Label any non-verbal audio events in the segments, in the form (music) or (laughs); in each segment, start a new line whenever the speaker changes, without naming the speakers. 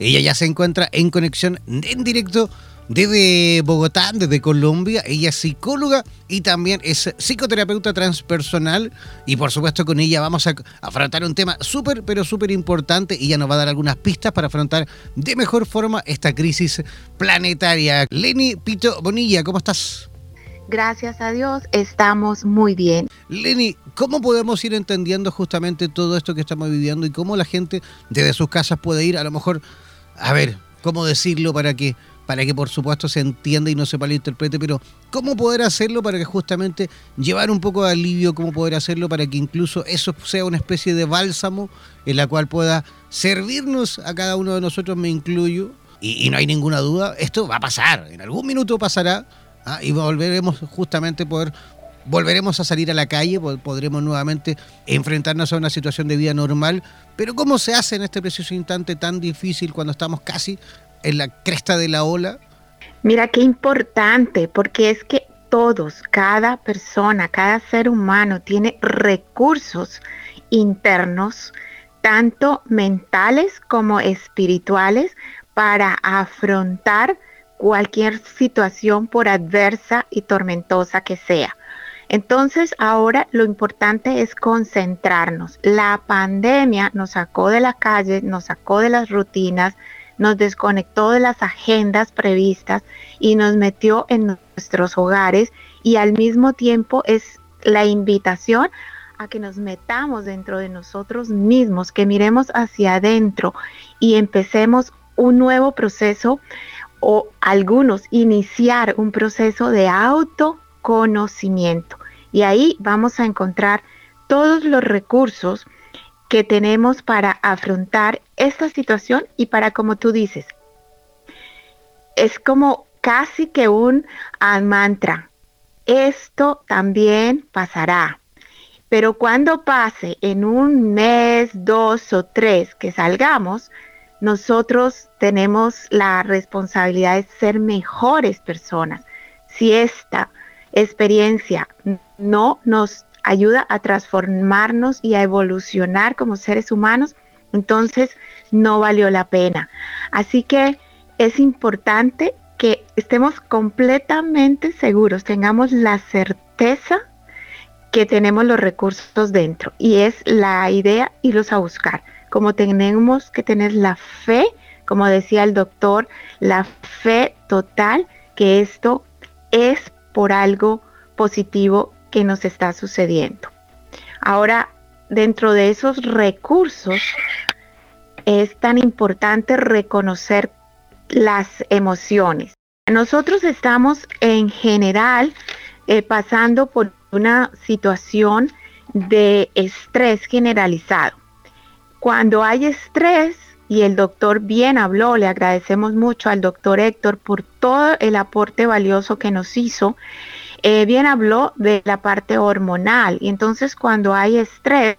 Ella ya se encuentra en conexión en directo desde Bogotá, desde Colombia. Ella es psicóloga y también es psicoterapeuta transpersonal. Y por supuesto con ella vamos a afrontar un tema súper, pero súper importante. Y ella nos va a dar algunas pistas para afrontar de mejor forma esta crisis planetaria. Leni Pito Bonilla, ¿cómo estás?
Gracias a Dios, estamos muy bien.
Leni, ¿cómo podemos ir entendiendo justamente todo esto que estamos viviendo y cómo la gente desde sus casas puede ir a lo mejor, a ver, ¿cómo decirlo para que para que por supuesto se entienda y no se malinterprete, pero ¿cómo poder hacerlo para que justamente llevar un poco de alivio, cómo poder hacerlo para que incluso eso sea una especie de bálsamo en la cual pueda servirnos a cada uno de nosotros, me incluyo, y, no hay ninguna duda, esto va a pasar, en algún minuto pasará ¿ah? y volveremos justamente poder volveremos a salir a la calle, podremos nuevamente enfrentarnos a una situación de vida normal, pero ¿cómo se hace en este preciso instante tan difícil cuando estamos casi en la cresta de la ola?
Mira qué importante, porque es que todos, cada persona, cada ser humano tiene recursos internos, tanto mentales como espirituales, para afrontar cualquier situación por adversa y tormentosa que sea. Entonces ahora lo importante es concentrarnos. La pandemia nos sacó de la calle, nos sacó de las rutinas, nos desconectó de las agendas previstas y nos metió en nuestros hogares y al mismo tiempo es la invitación a que nos metamos dentro de nosotros mismos, que miremos hacia adentro y empecemos un nuevo proceso o algunos iniciar un proceso de autoconocimiento. Y ahí vamos a encontrar todos los recursos que tenemos para afrontar esta situación y para, como tú dices, es como casi que un mantra. Esto también pasará. Pero cuando pase en un mes, dos o tres que salgamos, nosotros tenemos la responsabilidad de ser mejores personas. Si esta experiencia no nos ayuda a transformarnos y a evolucionar como seres humanos, entonces no valió la pena. Así que es importante que estemos completamente seguros, tengamos la certeza que tenemos los recursos dentro y es la idea irlos a buscar. Como tenemos que tener la fe, como decía el doctor, la fe total que esto es por algo positivo que nos está sucediendo. Ahora, dentro de esos recursos, es tan importante reconocer las emociones. Nosotros estamos en general eh, pasando por una situación de estrés generalizado. Cuando hay estrés, y el doctor bien habló, le agradecemos mucho al doctor Héctor por todo el aporte valioso que nos hizo, eh, bien habló de la parte hormonal y entonces cuando hay estrés,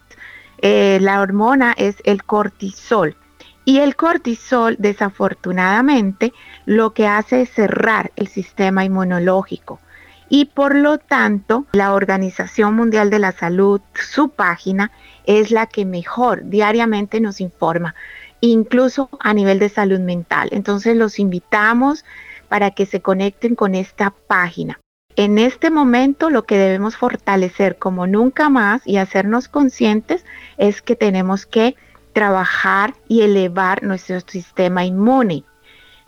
eh, la hormona es el cortisol. Y el cortisol, desafortunadamente, lo que hace es cerrar el sistema inmunológico. Y por lo tanto, la Organización Mundial de la Salud, su página, es la que mejor diariamente nos informa, incluso a nivel de salud mental. Entonces los invitamos para que se conecten con esta página. En este momento lo que debemos fortalecer como nunca más y hacernos conscientes es que tenemos que trabajar y elevar nuestro sistema inmune.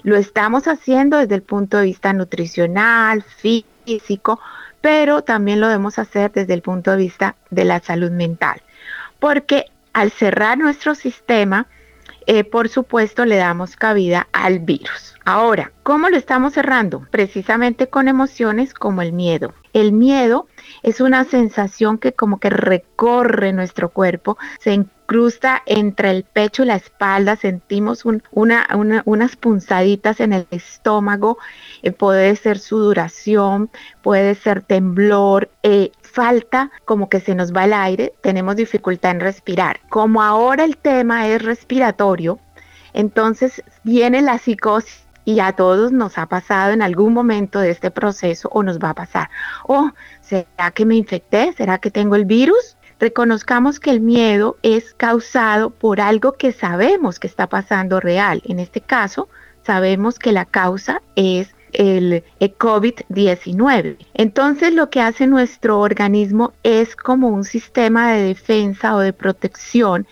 Lo estamos haciendo desde el punto de vista nutricional, físico, pero también lo debemos hacer desde el punto de vista de la salud mental. Porque al cerrar nuestro sistema, eh, por supuesto, le damos cabida al virus. Ahora, ¿cómo lo estamos cerrando? Precisamente con emociones como el miedo. El miedo es una sensación que como que recorre nuestro cuerpo, se incrusta entre el pecho y la espalda, sentimos unas punzaditas en el estómago, eh, puede ser sudoración, puede ser temblor, eh, falta como que se nos va el aire, tenemos dificultad en respirar. Como ahora el tema es respiratorio, entonces viene la psicosis y a todos nos ha pasado en algún momento de este proceso o nos va a pasar. Oh, ¿será que me infecté? ¿Será que tengo el virus? reconozcamos que el miedo es causado por algo que sabemos que está pasando real. En este caso, sabemos que la causa es el, COVID-19. Entonces lo que hace nuestro organismo es como un sistema de defensa o de protección,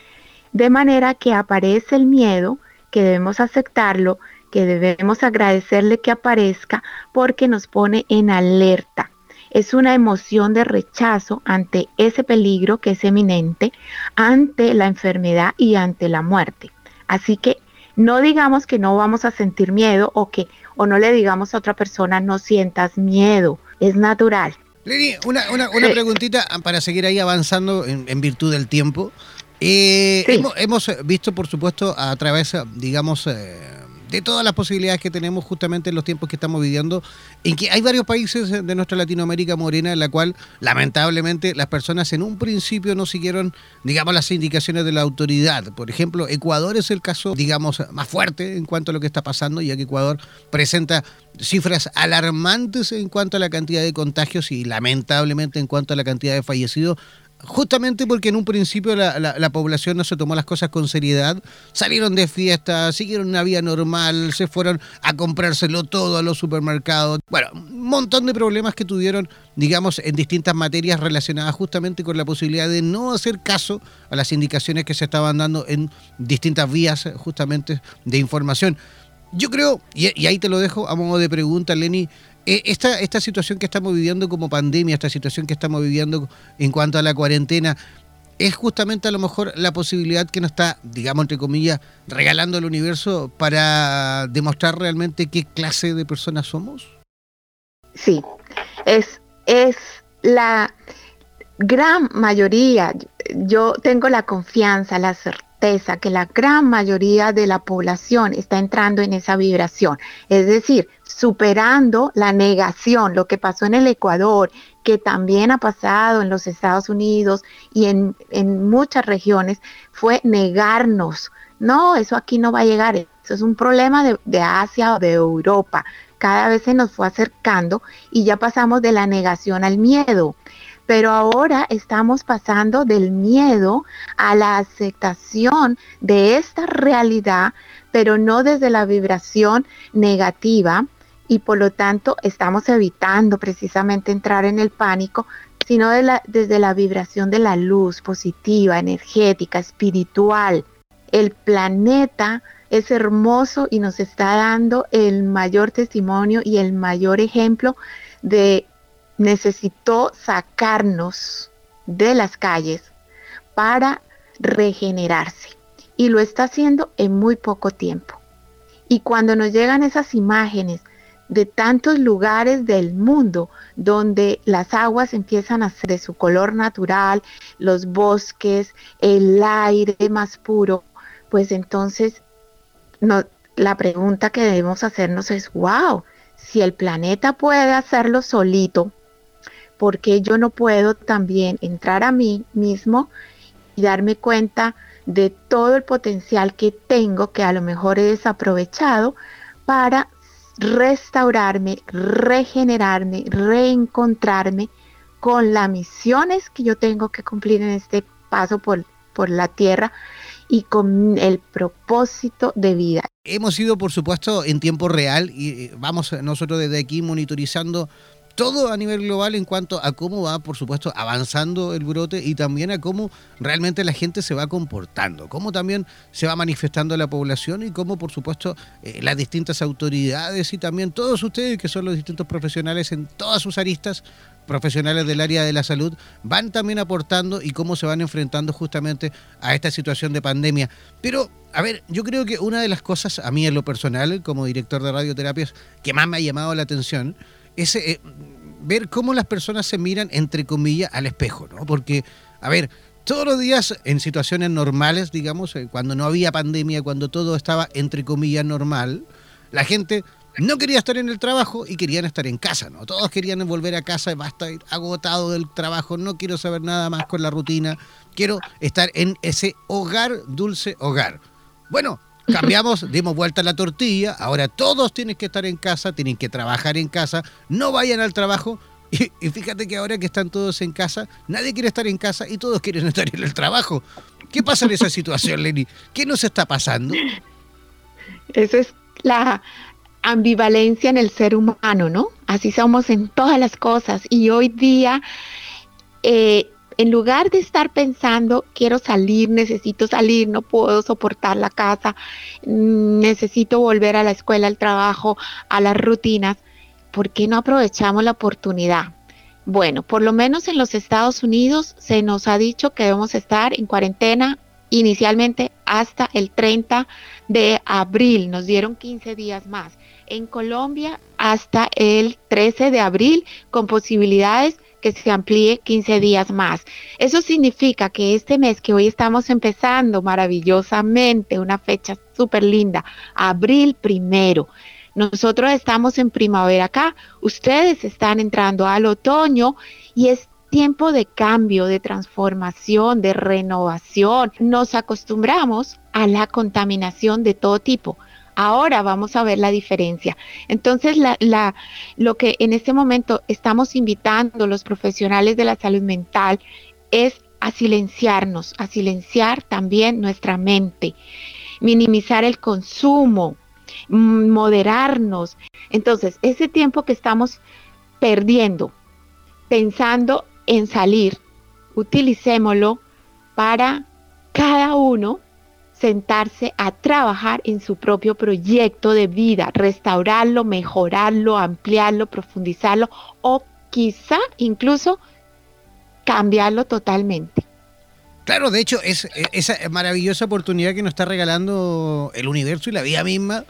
de manera que aparece el miedo, que debemos aceptarlo, que debemos agradecerle que aparezca porque nos pone en alerta. Es una emoción de rechazo ante ese peligro que es eminente, ante la enfermedad y ante la muerte. Así que no digamos que no vamos a sentir miedo o que o no le digamos a otra persona no sientas miedo, es natural.
Leni, una, preguntita para seguir ahí avanzando en, virtud del tiempo. Eh, hemos, visto, por supuesto, a través, digamos, eh, de todas las posibilidades que tenemos justamente en los tiempos que estamos viviendo, en que hay varios países de nuestra Latinoamérica morena en la cual lamentablemente las personas en un principio no siguieron, digamos, las indicaciones de la autoridad. Por ejemplo, Ecuador es el caso, digamos, más fuerte en cuanto a lo que está pasando, ya que Ecuador presenta cifras alarmantes en cuanto a la cantidad de contagios y lamentablemente en cuanto a la cantidad de fallecidos justamente porque en un principio la, población no se tomó las cosas con seriedad, salieron de fiesta, siguieron una vida normal, se fueron a comprárselo todo a los supermercados. Bueno, un montón de problemas que tuvieron, digamos, en distintas materias relacionadas justamente con la posibilidad de no hacer caso a las indicaciones que se estaban dando en distintas vías justamente de información. Yo creo, y, ahí te lo dejo a modo de pregunta, Lenny, esta, esta situación que estamos viviendo como pandemia, esta situación que estamos viviendo en cuanto a la cuarentena, es justamente a lo mejor la posibilidad que nos está, digamos, entre comillas, regalando el universo para demostrar realmente qué clase de personas somos?
Sí, es, es la gran mayoría, yo tengo la confianza, la certeza que la gran mayoría de la población está entrando en esa vibración, es decir, superando la negación, lo que pasó en el Ecuador, que también ha pasado en los Estados Unidos y en, muchas regiones, fue negarnos. No, eso aquí no va a llegar, eso es un problema de, de Asia o de Europa. Cada vez se nos fue acercando y ya pasamos de la negación al miedo pero ahora estamos pasando del miedo a la aceptación de esta realidad, pero no desde la vibración negativa y por lo tanto estamos evitando precisamente entrar en el pánico, sino desde la vibración de la luz positiva, energética, espiritual. El planeta es hermoso y nos está dando el mayor testimonio y el mayor ejemplo de necesitó sacarnos de las calles para regenerarse y lo está haciendo en muy poco tiempo. Y cuando nos llegan esas imágenes de tantos lugares del mundo donde las aguas empiezan a ser de su color natural, los bosques, el aire más puro, pues entonces la pregunta que debemos hacernos es, wow, si el planeta puede hacerlo solito, porque yo no puedo también entrar a mí mismo y darme cuenta de todo el potencial que tengo que a lo mejor he desaprovechado para restaurarme, regenerarme, reencontrarme con las misiones que yo tengo que cumplir en este paso por, por la tierra y con el propósito de vida.
Hemos ido, por supuesto, en tiempo real y eh, vamos nosotros desde aquí monitorizando todo a nivel global en cuanto a cómo va, por supuesto, avanzando el brote y también a cómo realmente la gente se va comportando, cómo también se va manifestando la población y cómo, por supuesto, eh, las distintas autoridades y también todos ustedes, que son los distintos profesionales en todas sus aristas, profesionales del área de la salud, van también aportando y cómo se van enfrentando justamente a esta situación de pandemia. Pero, a ver, yo creo que una de las cosas, a mí en lo personal, como director de radioterapias, que más me ha llamado la atención, es eh, ver cómo las personas se miran, entre comillas, al espejo, ¿no? Porque, a ver, todos los días en situaciones normales, digamos, eh, cuando no había pandemia, cuando todo estaba, entre comillas, normal, la gente no quería estar en el trabajo y querían estar en casa, ¿no? Todos querían volver a casa, basta agotado del trabajo, no quiero saber nada más con la rutina, quiero estar en ese hogar, dulce hogar. Bueno, cambiamos, dimos vuelta a la tortilla, ahora todos tienen que estar en casa, tienen que trabajar en casa, no vayan al trabajo, (laughs) Y, fíjate que ahora que están todos en casa, nadie quiere estar en casa y todos quieren estar en el trabajo. ¿Qué pasa en esa (laughs) situación, Lenny? ¿Qué nos está pasando?
Esa es la ambivalencia en el ser humano, ¿no? Así somos en todas las cosas. Y hoy día, eh, en lugar de estar pensando, quiero salir, necesito salir, no puedo soportar la casa, mm, necesito volver a la escuela, al trabajo, a las rutinas, ¿por qué no aprovechamos la oportunidad? Bueno, por lo menos en los Estados Unidos se nos ha dicho que debemos estar en cuarentena inicialmente hasta el 30 de abril, nos dieron 15 días más. En Colombia hasta el 13 de abril con posibilidades que se amplíe 15 días más. Eso significa que este mes que hoy estamos empezando maravillosamente, una fecha súper linda, abril primero, nosotros estamos en primavera acá, ustedes están entrando al otoño y es tiempo de cambio, de transformación, de renovación. Nos acostumbramos a la contaminación de todo tipo. Ahora vamos a ver la diferencia. Entonces, lo que en este momento estamos invitando los profesionales de la salud mental es a silenciarnos, a silenciar también nuestra mente, minimizar el consumo, moderarnos. Entonces, ese tiempo que estamos perdiendo pensando en salir, utilicémoslo para cada uno sentarse a trabajar en su propio proyecto de vida, restaurarlo, mejorarlo, ampliarlo, profundizarlo o quizá incluso cambiarlo totalmente.
Claro, de hecho, es esa maravillosa oportunidad que nos está regalando el universo y la vida misma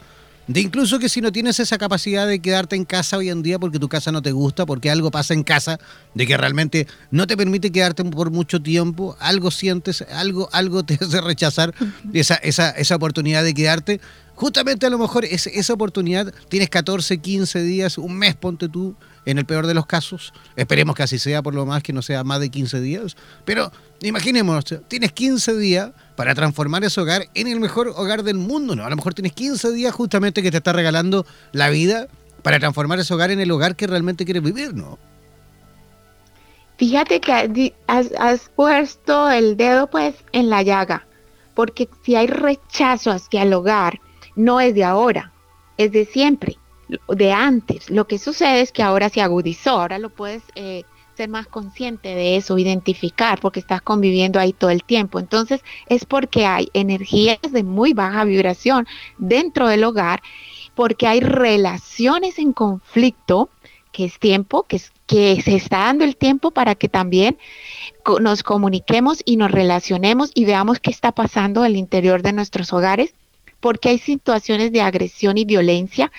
de incluso que si no tienes esa capacidad de quedarte en casa hoy en día porque tu casa no te gusta, porque algo pasa en casa, de que realmente no te permite quedarte por mucho tiempo, algo sientes, algo, algo te (laughs) hace rechazar esa, esa, esa oportunidad de quedarte. Justamente a lo mejor es, esa oportunidad, tienes 14, 15 días, un mes, ponte tú, en el peor de los casos. Esperemos que así sea, por lo más que no sea más de 15 días. Pero imaginemos, tienes 15 días para transformar ese hogar en el mejor hogar del mundo, ¿no? A lo mejor tienes 15 días justamente que te está regalando la vida para transformar ese hogar en el hogar que realmente quieres vivir, ¿no?
Fíjate que has, puesto el dedo pues en la llaga, porque si hay rechazo hacia el hogar, no es de ahora, es de siempre, de antes. Lo que sucede es que ahora se agudizó, ahora lo puedes eh, ser más consciente de eso, identificar, porque estás conviviendo ahí todo el tiempo. Entonces es porque hay energías de muy baja vibración dentro del hogar, porque hay relaciones en conflicto, que es tiempo, que, que se está dando el tiempo para que también nos comuniquemos y nos relacionemos y veamos qué está pasando el interior de nuestros hogares porque hay situaciones de agresión y violencia.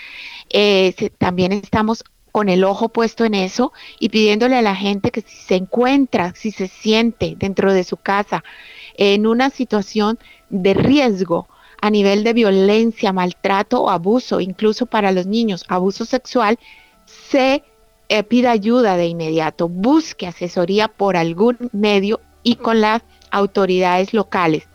Eh, también estamos con el ojo puesto en eso y pidiéndole a la gente que si se encuentra, si se siente dentro de su casa en una situación de riesgo a nivel de violencia, maltrato o abuso, incluso para los niños, abuso sexual, se eh, pida ayuda de inmediato, busque asesoría por algún medio y con las autoridades locales.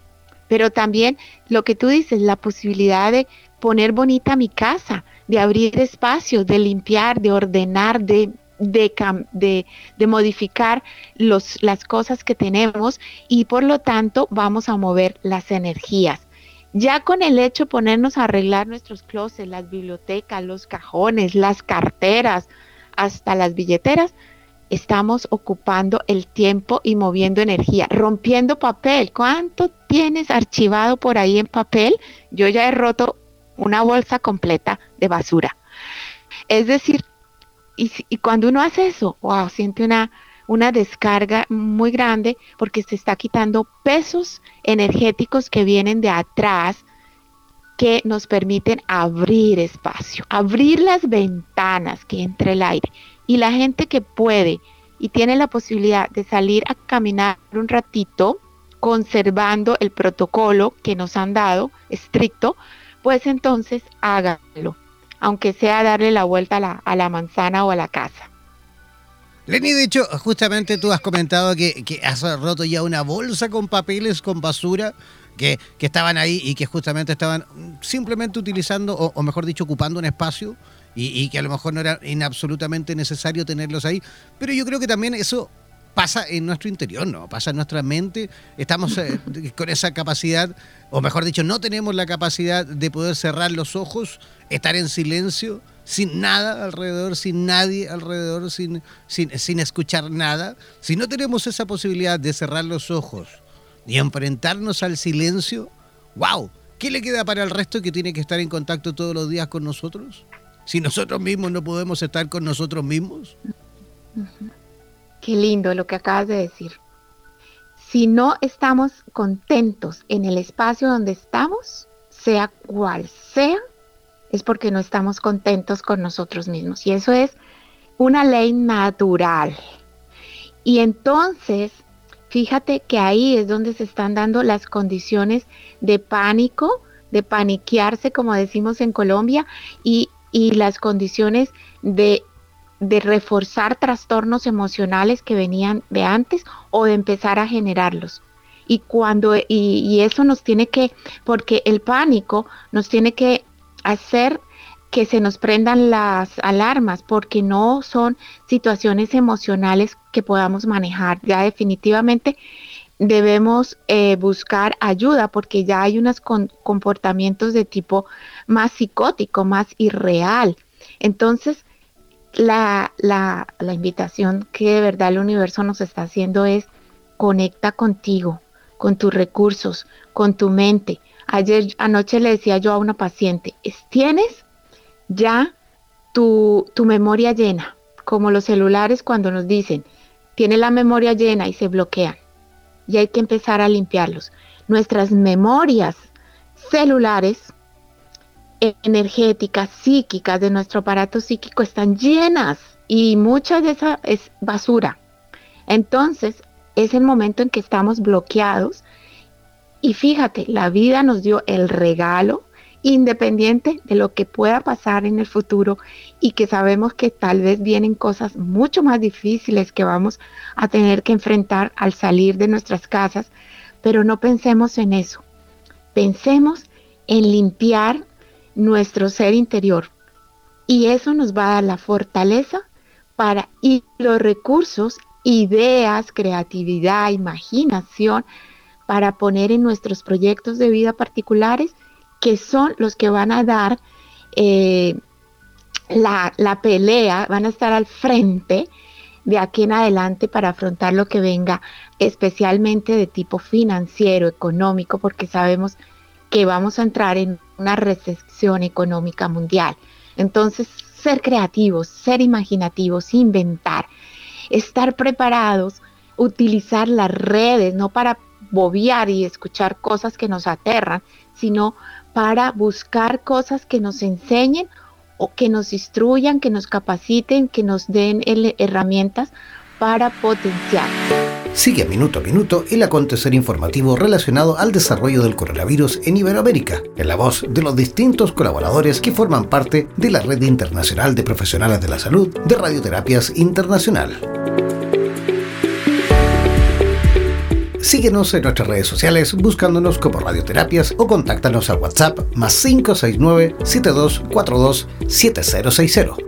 Pero también lo que tú dices, la posibilidad de poner bonita mi casa, de abrir espacios, de limpiar, de ordenar, de, de, de, modificar los, las cosas que tenemos y por lo tanto vamos a mover las energías. Ya con el hecho de ponernos a arreglar nuestros closets, las bibliotecas, los cajones, las carteras, hasta las billeteras, estamos ocupando el tiempo y moviendo energía, rompiendo papel. ¿Cuánto tienes archivado por ahí en papel? Yo ya he roto una bolsa completa de basura. Es decir, y, cuando uno hace eso, wow, siente una, una descarga muy grande porque se está quitando pesos energéticos que vienen de atrás que nos permiten abrir espacio, abrir las ventanas que entre el aire. Y la gente que puede y tiene la posibilidad de salir a caminar un ratito, conservando el protocolo que nos han dado estricto, pues entonces hágalo, aunque sea darle la vuelta a la, manzana o a la casa.
Lenny, de hecho, justamente tú has comentado que, has roto ya una bolsa con papeles, con basura, que, estaban ahí y que justamente estaban simplemente utilizando, o, mejor dicho, ocupando un espacio y, que a lo mejor no era absolutamente necesario tenerlos ahí. Pero yo creo que también eso pasa en nuestro interior, ¿no? Pasa en nuestra mente. Estamos eh, (laughs) con esa capacidad, o mejor dicho, no tenemos la capacidad de poder cerrar los ojos, estar en silencio, sin nada alrededor, sin nadie alrededor, sin, sin, sin escuchar nada. Si no tenemos esa posibilidad de cerrar los ojos y enfrentarnos al silencio, ¡wow! ¿Qué le queda para el resto que tiene que estar en contacto todos los días con nosotros? Si nosotros mismos no podemos estar con nosotros mismos.
Qué lindo lo que acabas de decir. Si no estamos contentos en el espacio donde estamos, sea cual sea, es porque no estamos contentos con nosotros mismos. Y eso es una ley natural. Y entonces Fíjate que ahí es donde se están dando las condiciones de pánico, de paniquearse, como decimos en Colombia, y, las condiciones de, reforzar trastornos emocionales que venían de antes o de empezar a generarlos. Y cuando, y, y eso nos tiene que, porque el pánico nos tiene que hacer que se nos prendan las alarmas porque no son situaciones emocionales que podamos manejar. Ya definitivamente debemos eh, buscar ayuda porque ya hay unos comportamientos de tipo más psicótico, más irreal. Entonces, la, la, la invitación que de verdad el universo nos está haciendo es conecta contigo, con tus recursos, con tu mente. Ayer anoche le decía yo a una paciente, ¿tienes ya tu, memoria llena, como los celulares cuando nos dicen, tiene la memoria llena y se bloquean. Y hay que empezar a limpiarlos. Nuestras memorias celulares, energéticas, psíquicas de nuestro aparato psíquico están llenas y mucha de esa es basura. Entonces, es el momento en que estamos bloqueados y fíjate, la vida nos dio el regalo independiente de lo que pueda pasar en el futuro y que sabemos que tal vez vienen cosas mucho más difíciles que vamos a tener que enfrentar al salir de nuestras casas, pero no pensemos en eso. Pensemos en limpiar nuestro ser interior. Y eso nos va a dar la fortaleza para ir los recursos, ideas, creatividad, imaginación para poner en nuestros proyectos de vida particulares que son los que van a dar eh, la, la, pelea, van a estar al frente de aquí en adelante para afrontar lo que venga, especialmente de tipo financiero, económico, porque sabemos que vamos a entrar en una recesión económica mundial. Entonces, ser creativos, ser imaginativos, inventar, estar preparados, utilizar las redes, no para bobear y escuchar cosas que nos aterran, sino para buscar cosas que nos enseñen o que nos instruyan, que nos capaciten, que nos den herramientas para potenciar.
Sigue minuto a minuto el acontecer informativo relacionado al desarrollo del coronavirus en Iberoamérica, en la voz de los distintos colaboradores que forman parte de la Red Internacional de Profesionales de la Salud de Radioterapias Internacional. Síguenos en nuestras redes sociales buscándonos como Radioterapias o contáctanos al WhatsApp más 569-7242-7060.